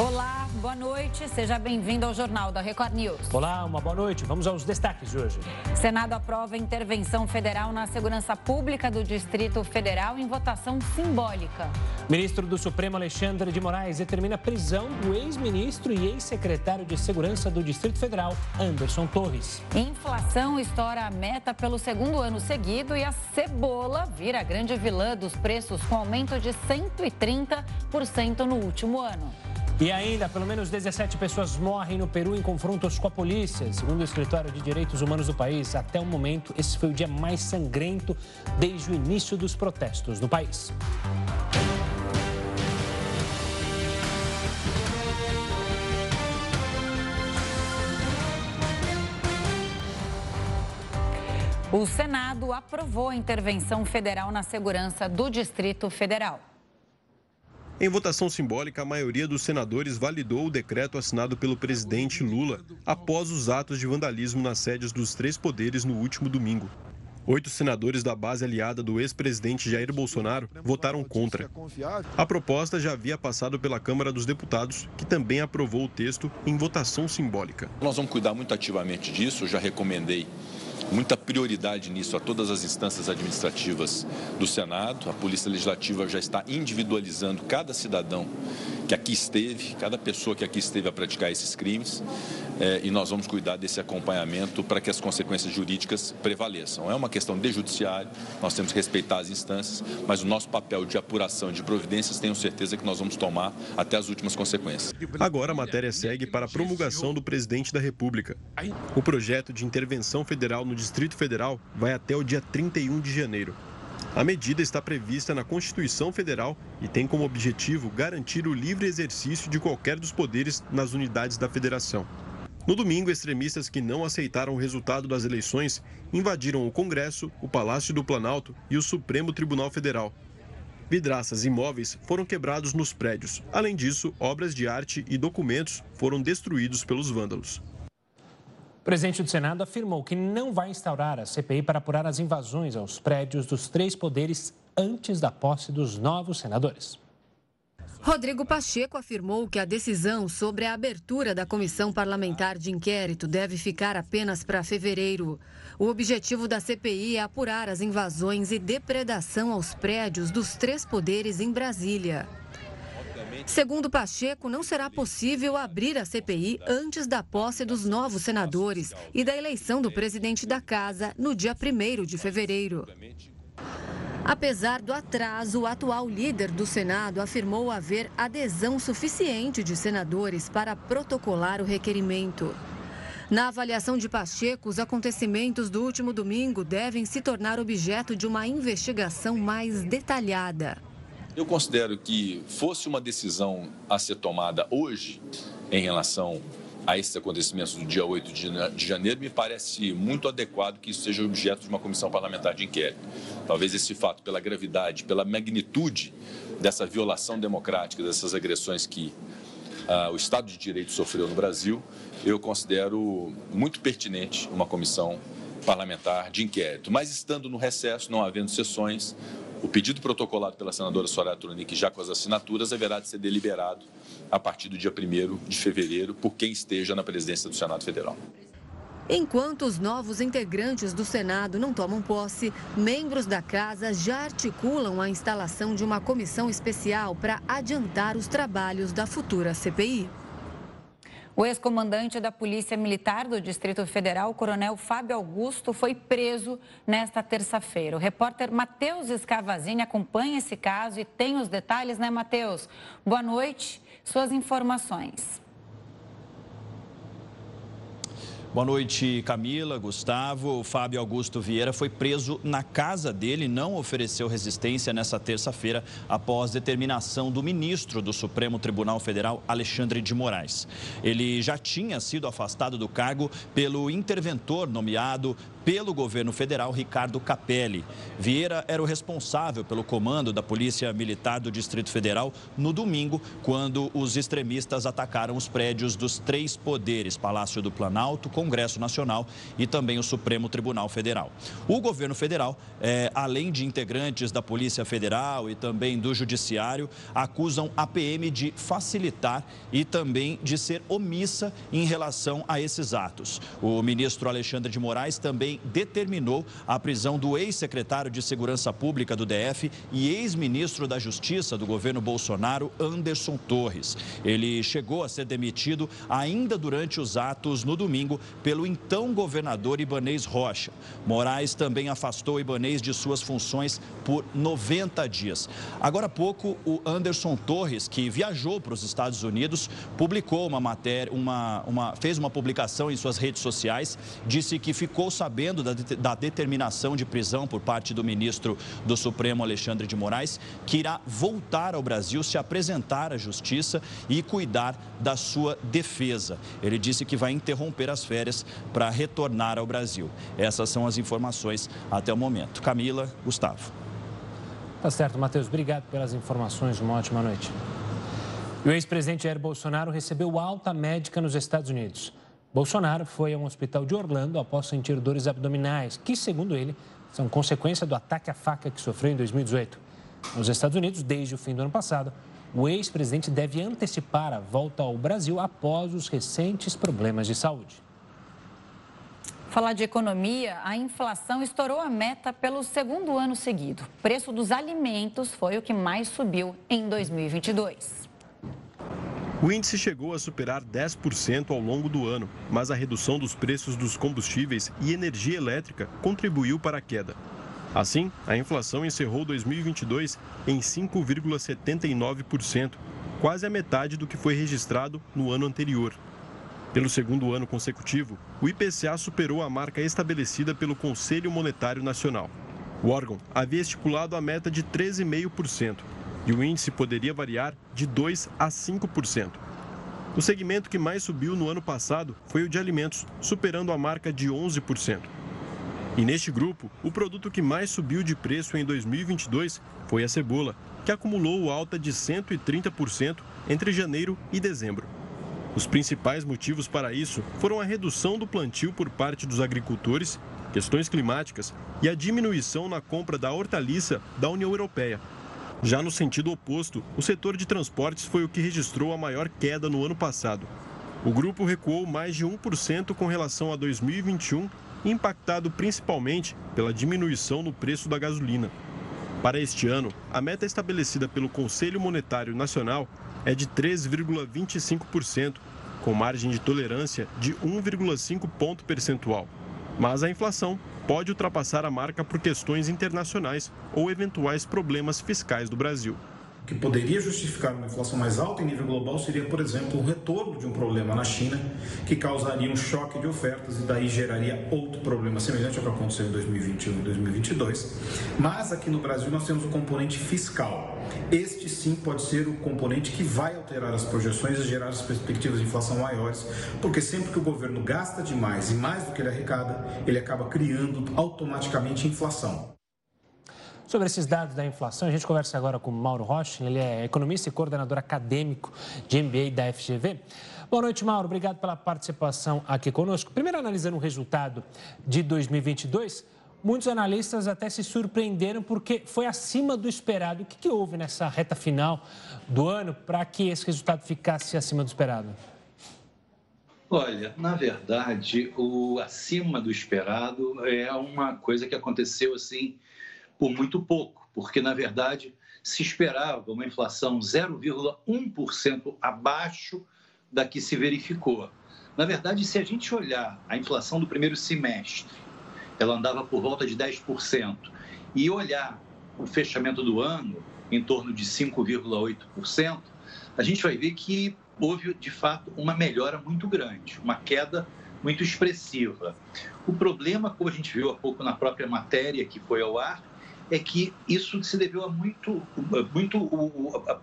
Olá, boa noite. Seja bem-vindo ao Jornal da Record News. Olá, uma boa noite. Vamos aos destaques de hoje. Senado aprova intervenção federal na segurança pública do Distrito Federal em votação simbólica. Ministro do Supremo Alexandre de Moraes determina a prisão do ex-ministro e ex-secretário de Segurança do Distrito Federal, Anderson Torres. Inflação estoura a meta pelo segundo ano seguido e a cebola vira a grande vilã dos preços com aumento de 130% no último ano. E ainda, pelo menos 17 pessoas morrem no Peru em confrontos com a polícia. Segundo o Escritório de Direitos Humanos do país, até o momento, esse foi o dia mais sangrento desde o início dos protestos no país. O Senado aprovou a intervenção federal na segurança do Distrito Federal. Em votação simbólica, a maioria dos senadores validou o decreto assinado pelo presidente Lula após os atos de vandalismo nas sedes dos três poderes no último domingo. Oito senadores da base aliada do ex-presidente Jair Bolsonaro votaram contra. A proposta já havia passado pela Câmara dos Deputados, que também aprovou o texto em votação simbólica. Nós vamos cuidar muito ativamente disso, já recomendei muita prioridade nisso a todas as instâncias administrativas do Senado. A Polícia Legislativa já está individualizando cada cidadão que aqui esteve, cada pessoa que aqui esteve a praticar esses crimes, é, e nós vamos cuidar desse acompanhamento para que as consequências jurídicas prevaleçam. É uma questão de judiciário, nós temos que respeitar as instâncias, mas o nosso papel de apuração de providências tenho certeza que nós vamos tomar até as últimas consequências. Agora a matéria segue para a promulgação do presidente da República. O projeto de intervenção federal no Distrito Federal vai até o dia 31 de janeiro. A medida está prevista na Constituição Federal e tem como objetivo garantir o livre exercício de qualquer dos poderes nas unidades da federação. No domingo, extremistas que não aceitaram o resultado das eleições invadiram o Congresso, o Palácio do Planalto e o Supremo Tribunal Federal. Vidraças e móveis foram quebrados nos prédios. Além disso, obras de arte e documentos foram destruídos pelos vândalos. Presidente do Senado afirmou que não vai instaurar a CPI para apurar as invasões aos prédios dos três poderes antes da posse dos novos senadores. Rodrigo Pacheco afirmou que a decisão sobre a abertura da comissão parlamentar de inquérito deve ficar apenas para fevereiro. O objetivo da CPI é apurar as invasões e depredação aos prédios dos três poderes em Brasília. Segundo Pacheco, não será possível abrir a CPI antes da posse dos novos senadores e da eleição do presidente da Casa no dia 1 de fevereiro. Apesar do atraso, o atual líder do Senado afirmou haver adesão suficiente de senadores para protocolar o requerimento. Na avaliação de Pacheco, os acontecimentos do último domingo devem se tornar objeto de uma investigação mais detalhada. Eu considero que fosse uma decisão a ser tomada hoje em relação a esses acontecimentos do dia 8 de janeiro, me parece muito adequado que isso seja objeto de uma comissão parlamentar de inquérito. Talvez esse fato, pela gravidade, pela magnitude dessa violação democrática, dessas agressões que uh, o Estado de Direito sofreu no Brasil, eu considero muito pertinente uma comissão parlamentar de inquérito. Mas estando no recesso, não havendo sessões, o pedido protocolado pela senadora Soraya Tronic, já com as assinaturas, haverá de ser deliberado a partir do dia 1 de fevereiro por quem esteja na presidência do Senado Federal. Enquanto os novos integrantes do Senado não tomam posse, membros da casa já articulam a instalação de uma comissão especial para adiantar os trabalhos da futura CPI. O ex-comandante da Polícia Militar do Distrito Federal, coronel Fábio Augusto, foi preso nesta terça-feira. O repórter Matheus Escavazini acompanha esse caso e tem os detalhes, né, Matheus? Boa noite. Suas informações. Boa noite, Camila, Gustavo. O Fábio Augusto Vieira foi preso na casa dele não ofereceu resistência nessa terça-feira após determinação do ministro do Supremo Tribunal Federal, Alexandre de Moraes. Ele já tinha sido afastado do cargo pelo interventor nomeado pelo governo federal Ricardo Capelli. Vieira era o responsável pelo comando da Polícia Militar do Distrito Federal no domingo, quando os extremistas atacaram os prédios dos três poderes: Palácio do Planalto, Congresso Nacional e também o Supremo Tribunal Federal. O governo federal, é, além de integrantes da Polícia Federal e também do Judiciário, acusam a PM de facilitar e também de ser omissa em relação a esses atos. O ministro Alexandre de Moraes também determinou a prisão do ex-secretário de Segurança Pública do DF e ex-ministro da Justiça do governo Bolsonaro, Anderson Torres. Ele chegou a ser demitido ainda durante os atos no domingo pelo então governador Ibanês Rocha. Moraes também afastou Ibanês de suas funções por 90 dias. Agora há pouco, o Anderson Torres, que viajou para os Estados Unidos, publicou uma matéria, uma, uma, fez uma publicação em suas redes sociais, disse que ficou sabendo sabendo da, da determinação de prisão por parte do ministro do Supremo, Alexandre de Moraes, que irá voltar ao Brasil, se apresentar à Justiça e cuidar da sua defesa. Ele disse que vai interromper as férias para retornar ao Brasil. Essas são as informações até o momento. Camila, Gustavo. Tá certo, Matheus. Obrigado pelas informações. Uma ótima noite. E o ex-presidente Jair Bolsonaro recebeu alta médica nos Estados Unidos. Bolsonaro foi a um hospital de Orlando após sentir dores abdominais, que, segundo ele, são consequência do ataque à faca que sofreu em 2018. Nos Estados Unidos, desde o fim do ano passado, o ex-presidente deve antecipar a volta ao Brasil após os recentes problemas de saúde. Falar de economia, a inflação estourou a meta pelo segundo ano seguido. O preço dos alimentos foi o que mais subiu em 2022. O índice chegou a superar 10% ao longo do ano, mas a redução dos preços dos combustíveis e energia elétrica contribuiu para a queda. Assim, a inflação encerrou 2022 em 5,79%, quase a metade do que foi registrado no ano anterior. Pelo segundo ano consecutivo, o IPCA superou a marca estabelecida pelo Conselho Monetário Nacional. O órgão havia estipulado a meta de 13,5%, e o índice poderia variar de 2% a 5%. O segmento que mais subiu no ano passado foi o de alimentos, superando a marca de 11%. E neste grupo, o produto que mais subiu de preço em 2022 foi a cebola, que acumulou alta de 130% entre janeiro e dezembro. Os principais motivos para isso foram a redução do plantio por parte dos agricultores, questões climáticas e a diminuição na compra da hortaliça da União Europeia, já no sentido oposto, o setor de transportes foi o que registrou a maior queda no ano passado. O grupo recuou mais de 1% com relação a 2021, impactado principalmente pela diminuição no preço da gasolina. Para este ano, a meta estabelecida pelo Conselho Monetário Nacional é de 3,25%, com margem de tolerância de 1,5 ponto percentual. Mas a inflação pode ultrapassar a marca por questões internacionais ou eventuais problemas fiscais do Brasil que poderia justificar uma inflação mais alta em nível global seria, por exemplo, o retorno de um problema na China, que causaria um choque de ofertas e daí geraria outro problema semelhante ao que aconteceu em 2021 e 2022. Mas aqui no Brasil nós temos o componente fiscal. Este sim pode ser o componente que vai alterar as projeções e gerar as perspectivas de inflação maiores, porque sempre que o governo gasta demais e mais do que ele arrecada, ele acaba criando automaticamente inflação. Sobre esses dados da inflação, a gente conversa agora com Mauro Rocha, ele é economista e coordenador acadêmico de MBA da FGV. Boa noite, Mauro. Obrigado pela participação aqui conosco. Primeiro, analisando o resultado de 2022, muitos analistas até se surpreenderam porque foi acima do esperado. O que, que houve nessa reta final do ano para que esse resultado ficasse acima do esperado? Olha, na verdade, o acima do esperado é uma coisa que aconteceu assim por muito pouco, porque, na verdade, se esperava uma inflação 0,1% abaixo da que se verificou. Na verdade, se a gente olhar a inflação do primeiro semestre, ela andava por volta de 10%, e olhar o fechamento do ano em torno de 5,8%, a gente vai ver que houve, de fato, uma melhora muito grande, uma queda muito expressiva. O problema, como a gente viu há pouco na própria matéria que foi ao ar, é que isso se deveu a muito, muito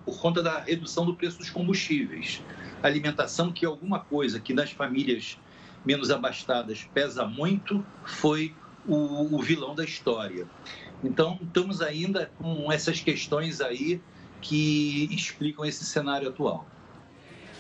por conta da redução do preço dos combustíveis. Alimentação, que é alguma coisa que nas famílias menos abastadas pesa muito, foi o, o vilão da história. Então, estamos ainda com essas questões aí que explicam esse cenário atual.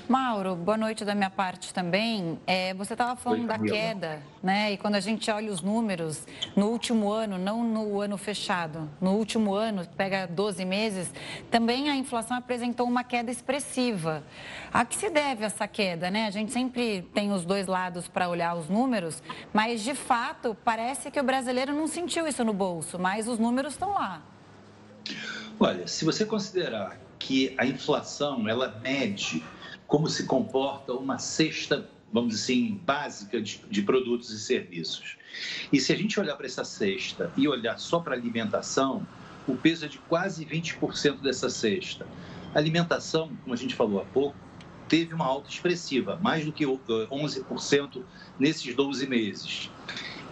Mauro, boa noite da minha parte também. É, você estava falando Oi, da queda, né? E quando a gente olha os números, no último ano, não no ano fechado, no último ano, pega 12 meses, também a inflação apresentou uma queda expressiva. A que se deve essa queda, né? A gente sempre tem os dois lados para olhar os números, mas de fato parece que o brasileiro não sentiu isso no bolso, mas os números estão lá. Olha, se você considerar que a inflação ela mede como se comporta uma cesta, vamos dizer assim, básica de, de produtos e serviços. E se a gente olhar para essa cesta e olhar só para alimentação, o peso é de quase 20% dessa cesta. A alimentação, como a gente falou há pouco, teve uma alta expressiva, mais do que 11% nesses 12 meses.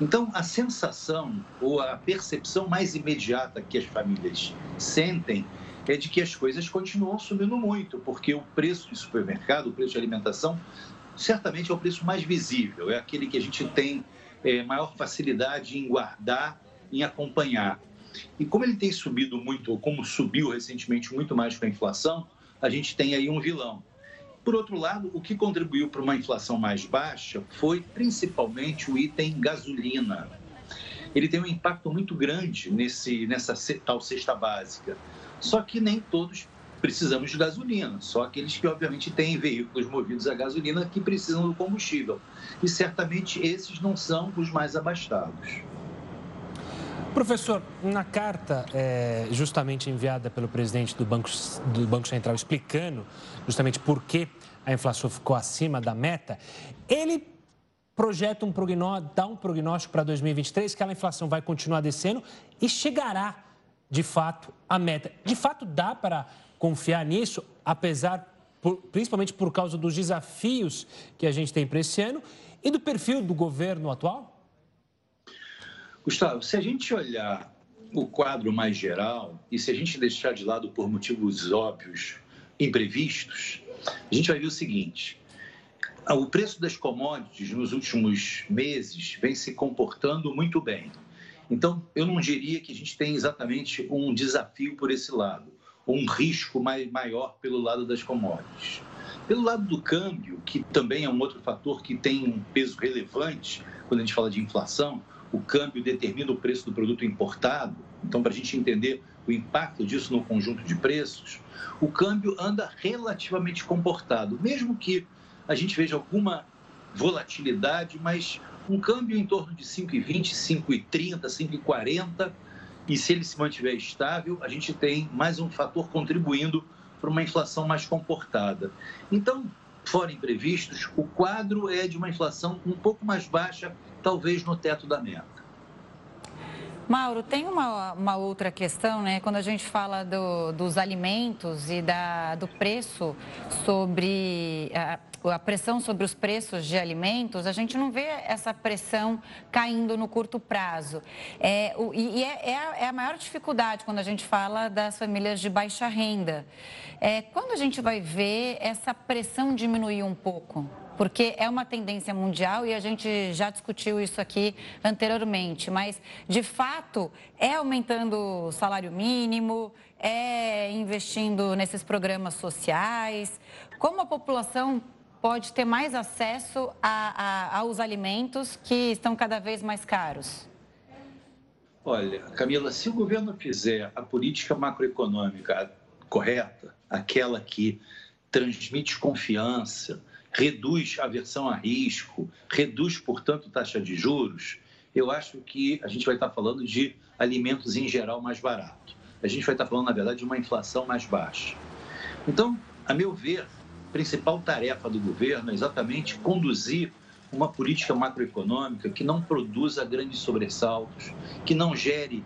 Então, a sensação ou a percepção mais imediata que as famílias sentem é de que as coisas continuam subindo muito, porque o preço de supermercado, o preço de alimentação, certamente é o preço mais visível, é aquele que a gente tem é, maior facilidade em guardar, em acompanhar. E como ele tem subido muito, como subiu recentemente muito mais com a inflação, a gente tem aí um vilão. Por outro lado, o que contribuiu para uma inflação mais baixa foi principalmente o item gasolina. Ele tem um impacto muito grande nesse, nessa tal cesta básica. Só que nem todos precisamos de gasolina, só aqueles que, obviamente, têm veículos movidos a gasolina que precisam do combustível. E certamente esses não são os mais abastados. Professor, na carta é, justamente enviada pelo presidente do Banco, do Banco Central explicando justamente por que a inflação ficou acima da meta, ele projeta um dá um prognóstico para 2023 que a inflação vai continuar descendo e chegará de fato, a meta. De fato, dá para confiar nisso, apesar, por, principalmente por causa dos desafios que a gente tem para esse ano e do perfil do governo atual? Gustavo, se a gente olhar o quadro mais geral e se a gente deixar de lado por motivos óbvios, imprevistos, a gente vai ver o seguinte: o preço das commodities nos últimos meses vem se comportando muito bem. Então, eu não diria que a gente tem exatamente um desafio por esse lado, ou um risco maior pelo lado das commodities. Pelo lado do câmbio, que também é um outro fator que tem um peso relevante quando a gente fala de inflação, o câmbio determina o preço do produto importado. Então, para a gente entender o impacto disso no conjunto de preços, o câmbio anda relativamente comportado, mesmo que a gente veja alguma volatilidade, mas um câmbio em torno de 5,20, 5,30, 5,40, e se ele se mantiver estável, a gente tem mais um fator contribuindo para uma inflação mais comportada. Então, fora imprevistos, o quadro é de uma inflação um pouco mais baixa, talvez no teto da meta. Mauro, tem uma, uma outra questão, né? Quando a gente fala do, dos alimentos e da, do preço sobre. A, a pressão sobre os preços de alimentos, a gente não vê essa pressão caindo no curto prazo. É, o, e é, é, a, é, a, maior dificuldade quando a gente fala das famílias de baixa renda. É, quando a gente vai ver essa pressão diminuir um pouco? Porque é uma tendência mundial e a gente já discutiu isso aqui anteriormente, mas de fato é aumentando o salário mínimo, é investindo nesses programas sociais. Como a população pode ter mais acesso a, a, aos alimentos que estão cada vez mais caros? Olha, Camila, se o governo fizer a política macroeconômica correta, aquela que transmite confiança, reduz aversão a risco, reduz, portanto, taxa de juros, eu acho que a gente vai estar falando de alimentos em geral mais barato. A gente vai estar falando, na verdade, de uma inflação mais baixa. Então, a meu ver, a principal tarefa do governo é exatamente conduzir uma política macroeconômica que não produza grandes sobressaltos, que não gere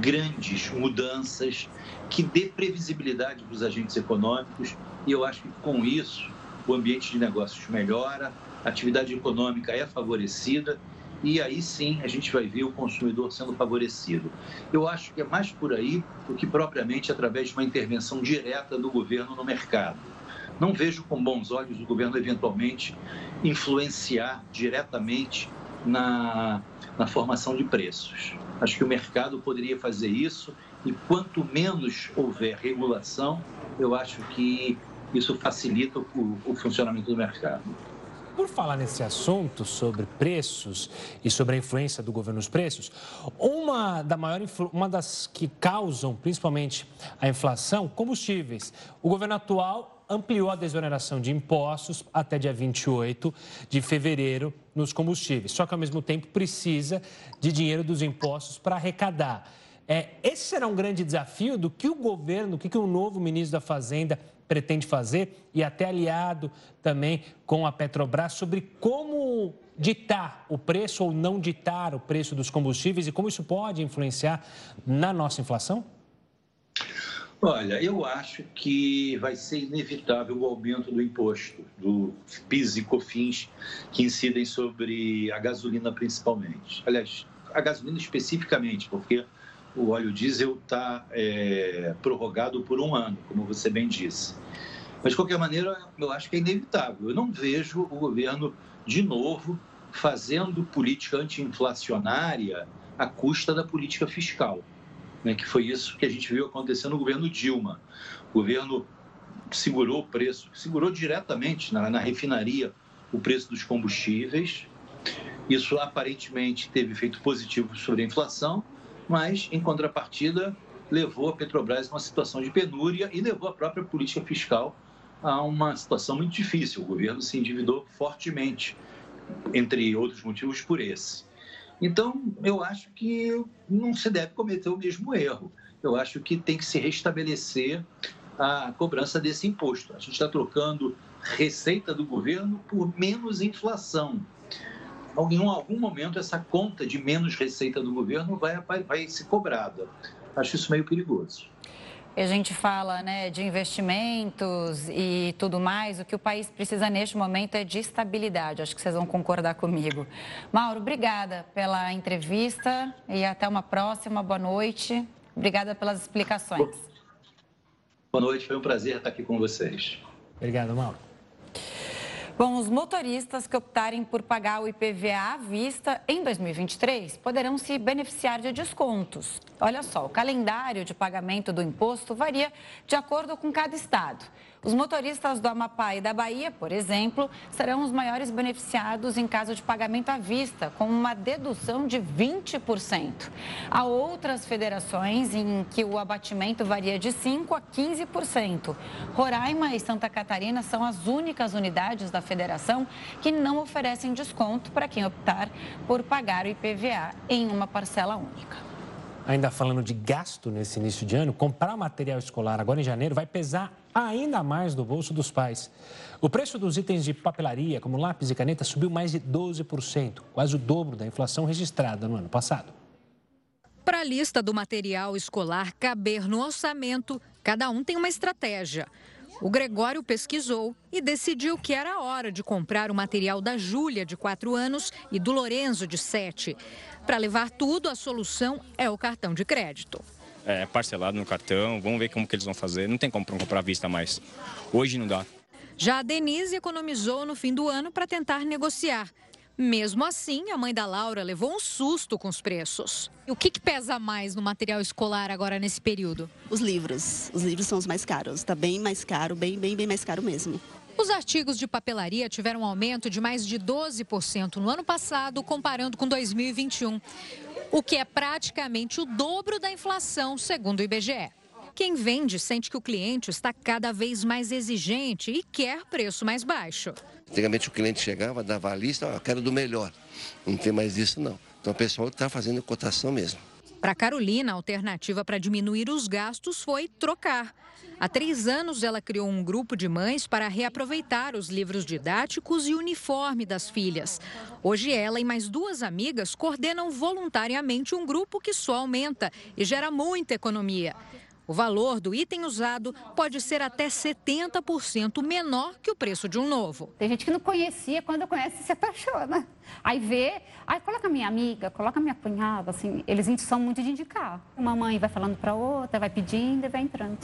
grandes mudanças, que dê previsibilidade para os agentes econômicos. E eu acho que com isso o ambiente de negócios melhora, a atividade econômica é favorecida e aí sim a gente vai ver o consumidor sendo favorecido. Eu acho que é mais por aí do que propriamente através de uma intervenção direta do governo no mercado. Não vejo com bons olhos o governo eventualmente influenciar diretamente na, na formação de preços. Acho que o mercado poderia fazer isso e quanto menos houver regulação, eu acho que isso facilita o, o funcionamento do mercado. Por falar nesse assunto sobre preços e sobre a influência do governo nos preços, uma, da maior, uma das que causam principalmente a inflação, combustíveis. O governo atual ampliou a desoneração de impostos até dia 28 de fevereiro nos combustíveis. Só que, ao mesmo tempo, precisa de dinheiro dos impostos para arrecadar. É, esse será um grande desafio do que o governo, o que, que o novo ministro da Fazenda pretende fazer e até aliado também com a Petrobras sobre como ditar o preço ou não ditar o preço dos combustíveis e como isso pode influenciar na nossa inflação? Olha, eu acho que vai ser inevitável o aumento do imposto, do PIS e COFINS, que incidem sobre a gasolina principalmente. Aliás, a gasolina especificamente, porque o óleo diesel está é, prorrogado por um ano, como você bem disse. Mas, de qualquer maneira, eu acho que é inevitável. Eu não vejo o governo, de novo, fazendo política anti-inflacionária à custa da política fiscal né, que foi isso que a gente viu acontecer no governo Dilma. O governo segurou o preço, segurou diretamente na, na refinaria o preço dos combustíveis. Isso aparentemente teve efeito positivo sobre a inflação, mas, em contrapartida, levou a Petrobras a uma situação de penúria e levou a própria política fiscal a uma situação muito difícil. O governo se endividou fortemente, entre outros motivos, por esse. Então, eu acho que não se deve cometer o mesmo erro. Eu acho que tem que se restabelecer a cobrança desse imposto. A gente está trocando receita do governo por menos inflação. Em algum momento, essa conta de menos receita do governo vai, vai, vai ser cobrada. Acho isso meio perigoso a gente fala né, de investimentos e tudo mais, o que o país precisa neste momento é de estabilidade. Acho que vocês vão concordar comigo. Mauro, obrigada pela entrevista e até uma próxima. Boa noite. Obrigada pelas explicações. Boa noite, foi um prazer estar aqui com vocês. Obrigado, Mauro. Bom, os motoristas que optarem por pagar o IPVA à vista em 2023 poderão se beneficiar de descontos. Olha só, o calendário de pagamento do imposto varia de acordo com cada estado. Os motoristas do Amapá e da Bahia, por exemplo, serão os maiores beneficiados em caso de pagamento à vista, com uma dedução de 20%. Há outras federações em que o abatimento varia de 5% a 15%. Roraima e Santa Catarina são as únicas unidades da federação que não oferecem desconto para quem optar por pagar o IPVA em uma parcela única ainda falando de gasto nesse início de ano, comprar material escolar agora em janeiro vai pesar ainda mais no bolso dos pais. O preço dos itens de papelaria, como lápis e caneta, subiu mais de 12%, quase o dobro da inflação registrada no ano passado. Para a lista do material escolar caber no orçamento, cada um tem uma estratégia. O Gregório pesquisou e decidiu que era hora de comprar o material da Júlia, de 4 anos, e do Lorenzo, de 7. Para levar tudo, a solução é o cartão de crédito. É parcelado no cartão, vamos ver como que eles vão fazer. Não tem como comprar à vista mais. Hoje não dá. Já a Denise economizou no fim do ano para tentar negociar. Mesmo assim, a mãe da Laura levou um susto com os preços. E o que, que, pesa mais no material escolar agora nesse período? Os livros. Os livros são os mais caros. Está bem mais caro, bem, bem, bem mais caro mesmo. Os artigos de papelaria tiveram um aumento de mais de 12% no ano passado, comparando com 2021, o que é praticamente o dobro da inflação, segundo o IBGE. Quem vende sente que o cliente está cada vez mais exigente e quer preço mais baixo. Antigamente o cliente chegava, dava a lista, eu quero do melhor. Não tem mais isso não. Então o pessoal está fazendo cotação mesmo. Para Carolina, a alternativa para diminuir os gastos foi trocar. Há três anos, ela criou um grupo de mães para reaproveitar os livros didáticos e uniforme das filhas. Hoje, ela e mais duas amigas coordenam voluntariamente um grupo que só aumenta e gera muita economia. O valor do item usado pode ser até 70% menor que o preço de um novo. Tem gente que não conhecia, quando conhece se apaixona. Aí vê, aí coloca minha amiga, coloca minha cunhada, assim, eles são muito de indicar. Uma mãe vai falando para outra, vai pedindo e vai entrando.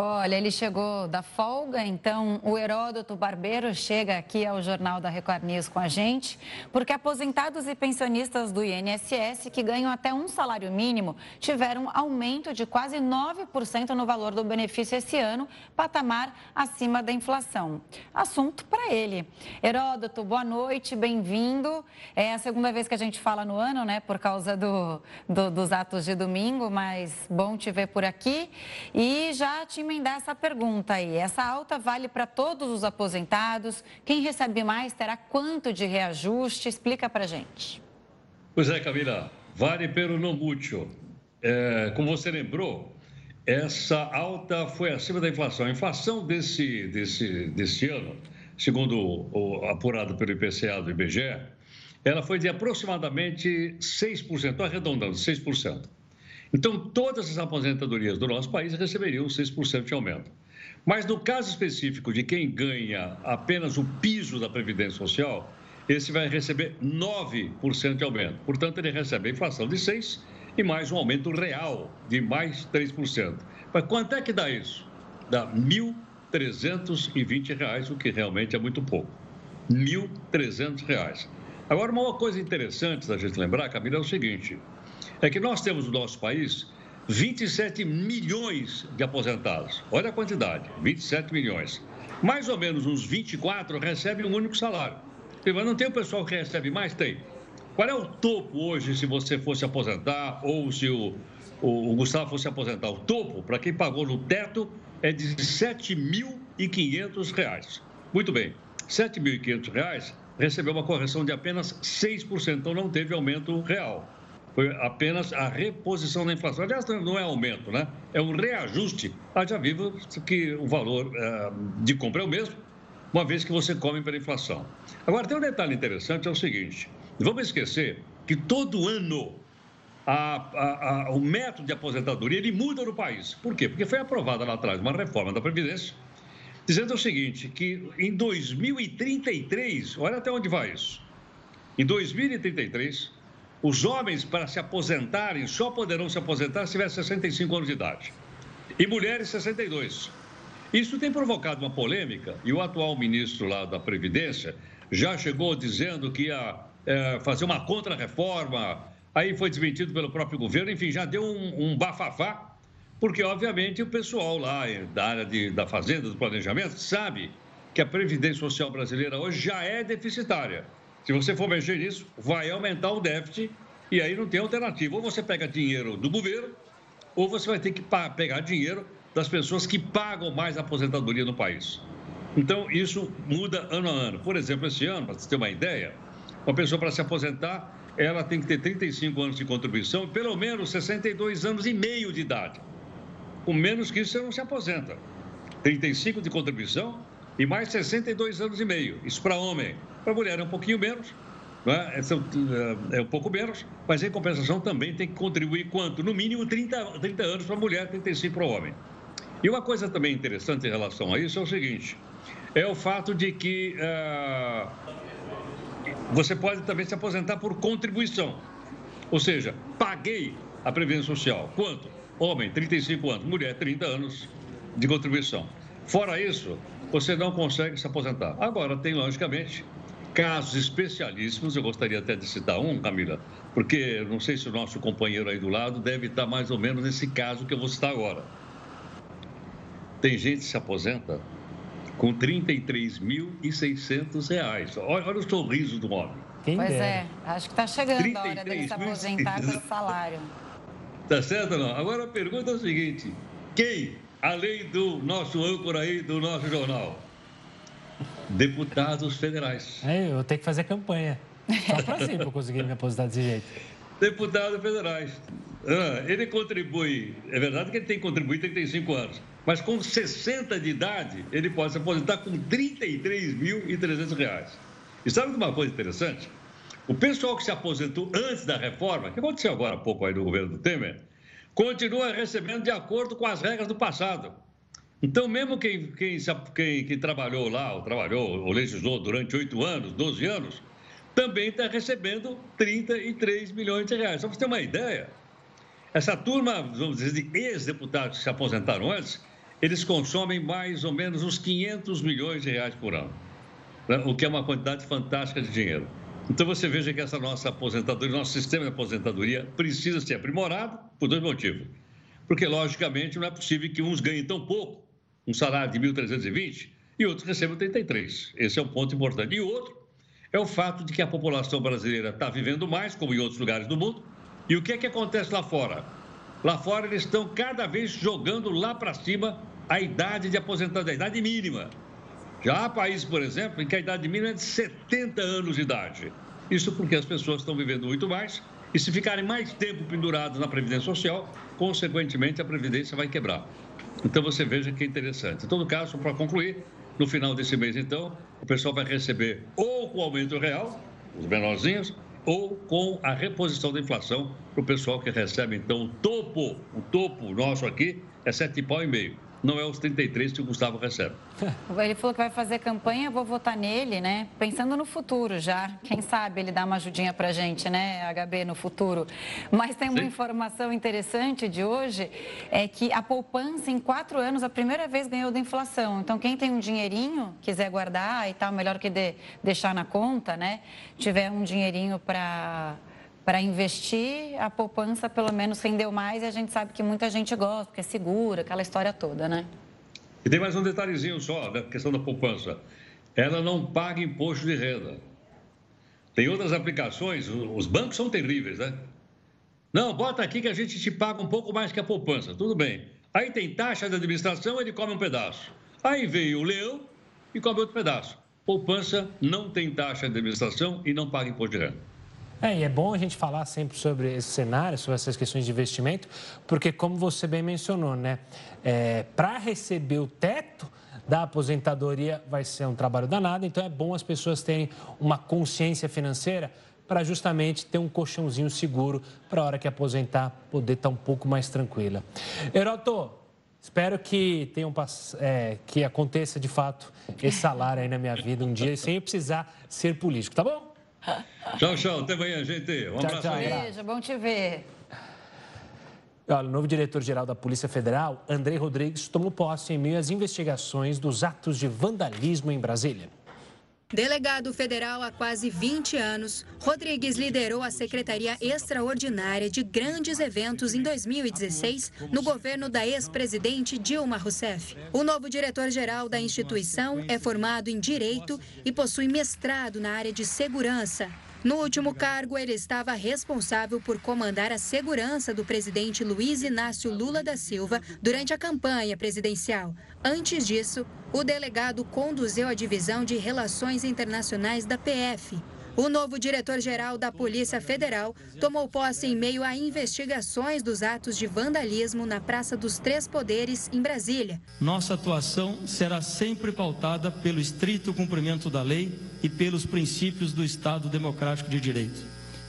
Olha, ele chegou da folga, então o Heródoto Barbeiro chega aqui ao Jornal da Record News com a gente, porque aposentados e pensionistas do INSS que ganham até um salário mínimo tiveram aumento de quase 9% no valor do benefício esse ano, patamar acima da inflação. Assunto para ele. Heródoto, boa noite, bem-vindo. É a segunda vez que a gente fala no ano, né, por causa do, do, dos atos de domingo, mas bom te ver por aqui. E já te emendar essa pergunta aí. Essa alta vale para todos os aposentados? Quem recebe mais terá quanto de reajuste? Explica para gente. Pois é, Camila, vale pelo não mútuo. É, como você lembrou, essa alta foi acima da inflação. A inflação desse, desse, desse ano, segundo o, apurado pelo IPCA do IBGE, ela foi de aproximadamente 6%, arredondando, 6%. Então, todas as aposentadorias do nosso país receberiam 6% de aumento. Mas no caso específico de quem ganha apenas o piso da Previdência Social, esse vai receber 9% de aumento. Portanto, ele recebe a inflação de 6% e mais um aumento real de mais 3%. Mas quanto é que dá isso? Dá R$ 1.320, o que realmente é muito pouco. R$ 1.300. Agora, uma coisa interessante da gente lembrar, Camila, é o seguinte: é que nós temos no nosso país 27 milhões de aposentados. Olha a quantidade, 27 milhões. Mais ou menos uns 24 recebem um único salário. Mas não tem o pessoal que recebe mais? Tem. Qual é o topo hoje se você fosse aposentar ou se o, o, o Gustavo fosse aposentar? O topo, para quem pagou no teto, é de R$ 7.500. Muito bem, R$ 7.500 recebeu uma correção de apenas 6%, então não teve aumento real foi apenas a reposição da inflação. Aliás, não é aumento, né? É um reajuste. Haja vivo que o valor é, de compra é o mesmo, uma vez que você come pela inflação. Agora, tem um detalhe interessante, é o seguinte. Vamos esquecer que todo ano a, a, a, o método de aposentadoria ele muda no país. Por quê? Porque foi aprovada lá atrás uma reforma da Previdência, dizendo o seguinte, que em 2033, olha até onde vai isso, em 2033, os homens, para se aposentarem, só poderão se aposentar se tiver 65 anos de idade. E mulheres, 62. Isso tem provocado uma polêmica e o atual ministro lá da Previdência já chegou dizendo que ia é, fazer uma contra-reforma, aí foi desmentido pelo próprio governo, enfim, já deu um, um bafafá, porque, obviamente, o pessoal lá da área de, da Fazenda, do Planejamento, sabe que a Previdência Social brasileira hoje já é deficitária. Se você for mexer nisso, vai aumentar o déficit e aí não tem alternativa. Ou você pega dinheiro do governo, ou você vai ter que pegar dinheiro das pessoas que pagam mais aposentadoria no país. Então, isso muda ano a ano. Por exemplo, esse ano, para você ter uma ideia, uma pessoa para se aposentar, ela tem que ter 35 anos de contribuição e pelo menos 62 anos e meio de idade. Com menos que isso, você não se aposenta. 35 de contribuição e mais 62 anos e meio. Isso para homem. Para mulher é um pouquinho menos, né? é, é um pouco menos, mas em compensação também tem que contribuir quanto? No mínimo 30, 30 anos para mulher, 35 para homem. E uma coisa também interessante em relação a isso é o seguinte: é o fato de que uh, você pode também se aposentar por contribuição. Ou seja, paguei a Previdência Social. Quanto? Homem, 35 anos, mulher, 30 anos de contribuição. Fora isso, você não consegue se aposentar. Agora, tem, logicamente, casos especialíssimos, eu gostaria até de citar um, Camila, porque não sei se o nosso companheiro aí do lado deve estar mais ou menos nesse caso que eu vou citar agora. Tem gente que se aposenta com R$ 33.600. Olha, olha o sorriso do homem. Quem pois dera. é, acho que está chegando a hora dele se aposentar pelo salário. Tá certo ou não? Agora a pergunta é o seguinte: quem, além do nosso âncora aí, do nosso jornal, deputados federais. É, eu tenho que fazer campanha. Só para si, para conseguir me aposentar desse jeito. Deputados federais. Ah, ele contribui, é verdade que ele tem que contribuir 35 anos, mas com 60 de idade, ele pode se aposentar com R$ 33.300. E sabe uma coisa interessante? O pessoal que se aposentou antes da reforma, que aconteceu agora há pouco aí no governo do Temer, continua recebendo de acordo com as regras do passado. Então, mesmo quem, quem, quem, quem trabalhou lá, ou trabalhou, ou legislou durante oito anos, 12 anos, também está recebendo 33 milhões de reais. Só para você ter uma ideia, essa turma, vamos dizer, de ex-deputados que se aposentaram antes, eles consomem mais ou menos uns 500 milhões de reais por ano, né? o que é uma quantidade fantástica de dinheiro. Então você veja que essa nossa aposentadoria, nosso sistema de aposentadoria precisa ser aprimorado por dois motivos. Porque, logicamente, não é possível que uns ganhem tão pouco, um salário de 1.320, e outros recebam 33. Esse é um ponto importante. E outro é o fato de que a população brasileira está vivendo mais, como em outros lugares do mundo. E o que é que acontece lá fora? Lá fora eles estão cada vez jogando lá para cima a idade de aposentadoria, a idade mínima. Já há países, por exemplo, em que a idade mínima é de 70 anos de idade. Isso porque as pessoas estão vivendo muito mais e se ficarem mais tempo pendurados na Previdência Social, consequentemente a Previdência vai quebrar. Então você veja que é interessante. Em todo caso, para concluir, no final desse mês, então, o pessoal vai receber ou com o aumento real, os menorzinhos, ou com a reposição da inflação para o pessoal que recebe, então, o topo, o topo nosso aqui é sete pau e meio não é os 33 que o Gustavo recebe. Ele falou que vai fazer campanha, vou votar nele, né? Pensando no futuro já. Quem sabe ele dá uma ajudinha pra gente, né, HB, no futuro. Mas tem uma Sim. informação interessante de hoje, é que a poupança em quatro anos, a primeira vez ganhou da inflação. Então, quem tem um dinheirinho, quiser guardar e tal, melhor que de, deixar na conta, né? Tiver um dinheirinho para para investir, a poupança pelo menos rendeu mais e a gente sabe que muita gente gosta, porque é segura, aquela história toda, né? E tem mais um detalhezinho só da questão da poupança. Ela não paga imposto de renda. Tem outras aplicações, os bancos são terríveis, né? Não, bota aqui que a gente te paga um pouco mais que a poupança, tudo bem. Aí tem taxa de administração, ele come um pedaço. Aí veio o leão e come outro pedaço. Poupança não tem taxa de administração e não paga imposto de renda. É, e é bom a gente falar sempre sobre esse cenário, sobre essas questões de investimento, porque, como você bem mencionou, né, é, para receber o teto da aposentadoria vai ser um trabalho danado, então é bom as pessoas terem uma consciência financeira para justamente ter um colchãozinho seguro para a hora que aposentar poder estar tá um pouco mais tranquila. Heroto, espero que tenham é, que aconteça de fato esse salário aí na minha vida um dia sem eu precisar ser político, tá bom? Tchau, tchau. Até amanhã, gente. Um abraço. Tchau, Beijo, bom te ver. Olha, o novo diretor-geral da Polícia Federal, Andrei Rodrigues, tomou posse em meio às investigações dos atos de vandalismo em Brasília. Delegado federal há quase 20 anos, Rodrigues liderou a Secretaria Extraordinária de Grandes Eventos em 2016, no governo da ex-presidente Dilma Rousseff. O novo diretor-geral da instituição é formado em Direito e possui mestrado na área de Segurança. No último cargo, ele estava responsável por comandar a segurança do presidente Luiz Inácio Lula da Silva durante a campanha presidencial. Antes disso, o delegado conduziu a divisão de Relações Internacionais da PF. O novo diretor-geral da Polícia Federal tomou posse em meio a investigações dos atos de vandalismo na Praça dos Três Poderes, em Brasília. Nossa atuação será sempre pautada pelo estrito cumprimento da lei e pelos princípios do Estado Democrático de Direito.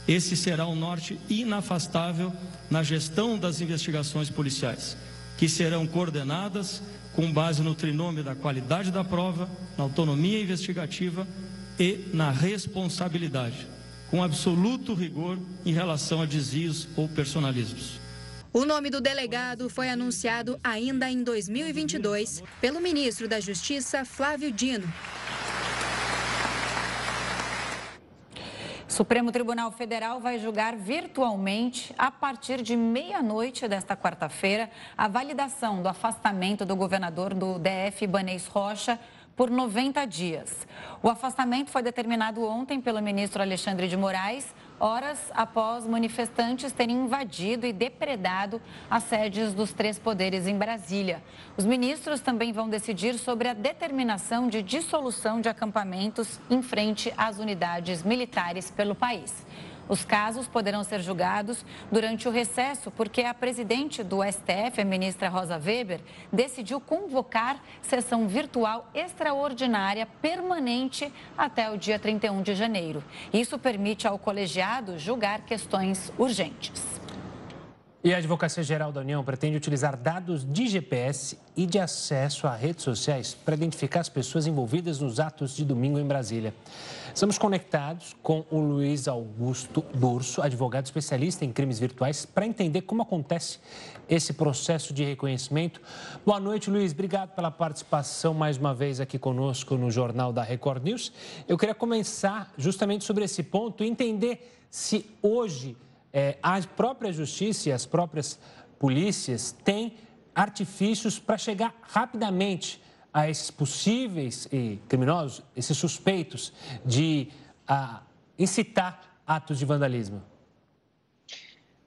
Esse será um norte inafastável na gestão das investigações policiais, que serão coordenadas com base no trinômio da qualidade da prova, na autonomia investigativa e na responsabilidade, com absoluto rigor em relação a desvios ou personalismos. O nome do delegado foi anunciado ainda em 2022 pelo ministro da Justiça, Flávio Dino. Supremo Tribunal Federal vai julgar virtualmente, a partir de meia-noite desta quarta-feira, a validação do afastamento do governador do DF, Ibanez Rocha, por 90 dias. O afastamento foi determinado ontem pelo ministro Alexandre de Moraes, horas após manifestantes terem invadido e depredado as sedes dos três poderes em Brasília. Os ministros também vão decidir sobre a determinação de dissolução de acampamentos em frente às unidades militares pelo país. Os casos poderão ser julgados durante o recesso, porque a presidente do STF, a ministra Rosa Weber, decidiu convocar sessão virtual extraordinária permanente até o dia 31 de janeiro. Isso permite ao colegiado julgar questões urgentes. E a Advocacia Geral da União pretende utilizar dados de GPS e de acesso a redes sociais para identificar as pessoas envolvidas nos atos de domingo em Brasília. Estamos conectados com o Luiz Augusto Durso, advogado especialista em crimes virtuais, para entender como acontece esse processo de reconhecimento. Boa noite, Luiz. Obrigado pela participação mais uma vez aqui conosco no Jornal da Record News. Eu queria começar justamente sobre esse ponto e entender se hoje é, a própria justiça e as próprias polícias têm artifícios para chegar rapidamente a esses possíveis criminosos, esses suspeitos de a, incitar atos de vandalismo?